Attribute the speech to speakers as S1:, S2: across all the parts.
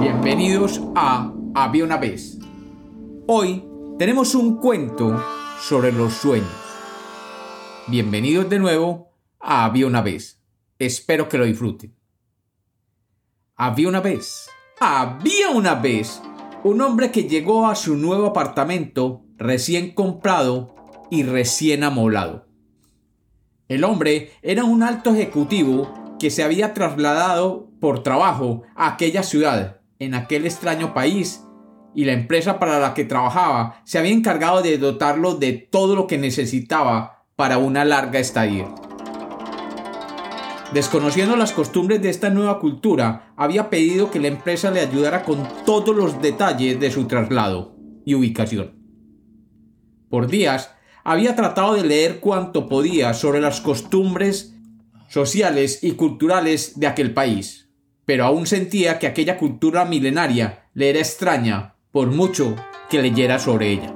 S1: Bienvenidos a Había una vez. Hoy tenemos un cuento sobre los sueños. Bienvenidos de nuevo a Había una vez. Espero que lo disfruten. Había una vez, había una vez un hombre que llegó a su nuevo apartamento recién comprado y recién amoblado. El hombre era un alto ejecutivo que se había trasladado por trabajo a aquella ciudad, en aquel extraño país, y la empresa para la que trabajaba se había encargado de dotarlo de todo lo que necesitaba para una larga estadía. Desconociendo las costumbres de esta nueva cultura, había pedido que la empresa le ayudara con todos los detalles de su traslado y ubicación. Por días, había tratado de leer cuanto podía sobre las costumbres sociales y culturales de aquel país, pero aún sentía que aquella cultura milenaria le era extraña por mucho que leyera sobre ella.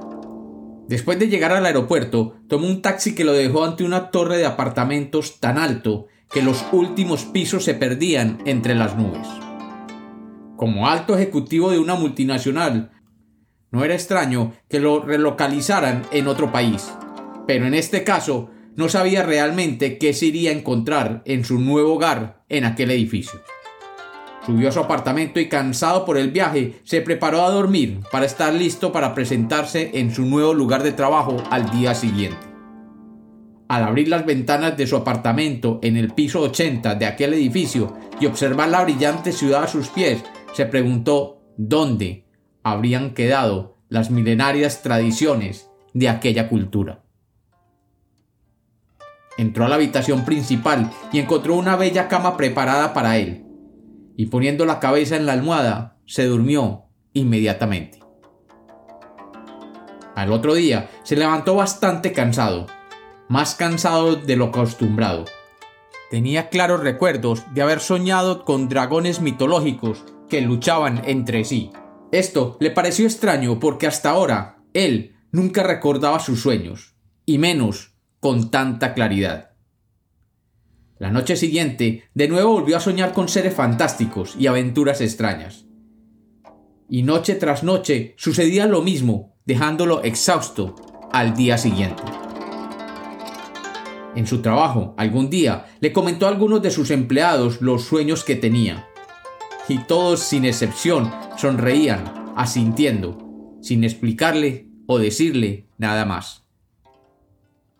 S1: Después de llegar al aeropuerto, tomó un taxi que lo dejó ante una torre de apartamentos tan alto que los últimos pisos se perdían entre las nubes. Como alto ejecutivo de una multinacional, no era extraño que lo relocalizaran en otro país, pero en este caso no sabía realmente qué se iría a encontrar en su nuevo hogar en aquel edificio. Subió a su apartamento y cansado por el viaje, se preparó a dormir para estar listo para presentarse en su nuevo lugar de trabajo al día siguiente. Al abrir las ventanas de su apartamento en el piso 80 de aquel edificio y observar la brillante ciudad a sus pies, se preguntó dónde habrían quedado las milenarias tradiciones de aquella cultura. Entró a la habitación principal y encontró una bella cama preparada para él, y poniendo la cabeza en la almohada, se durmió inmediatamente. Al otro día se levantó bastante cansado, más cansado de lo acostumbrado. Tenía claros recuerdos de haber soñado con dragones mitológicos que luchaban entre sí. Esto le pareció extraño porque hasta ahora él nunca recordaba sus sueños, y menos con tanta claridad. La noche siguiente, de nuevo volvió a soñar con seres fantásticos y aventuras extrañas. Y noche tras noche sucedía lo mismo, dejándolo exhausto al día siguiente. En su trabajo, algún día, le comentó a algunos de sus empleados los sueños que tenía. Y todos, sin excepción, sonreían, asintiendo, sin explicarle o decirle nada más.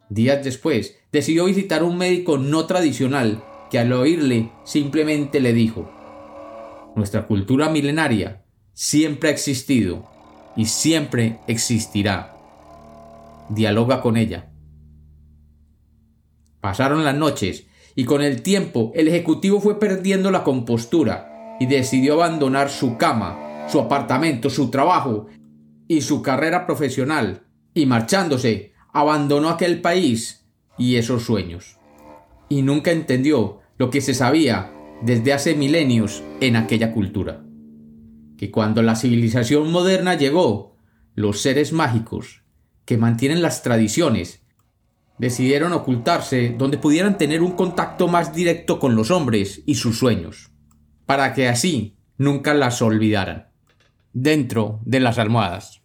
S1: Días después, decidió visitar un médico no tradicional que al oírle simplemente le dijo, Nuestra cultura milenaria siempre ha existido y siempre existirá. Dialoga con ella. Pasaron las noches y con el tiempo el ejecutivo fue perdiendo la compostura y decidió abandonar su cama, su apartamento, su trabajo y su carrera profesional y marchándose abandonó aquel país y esos sueños. Y nunca entendió lo que se sabía desde hace milenios en aquella cultura. Que cuando la civilización moderna llegó, los seres mágicos, que mantienen las tradiciones, decidieron ocultarse donde pudieran tener un contacto más directo con los hombres y sus sueños, para que así nunca las olvidaran, dentro de las almohadas.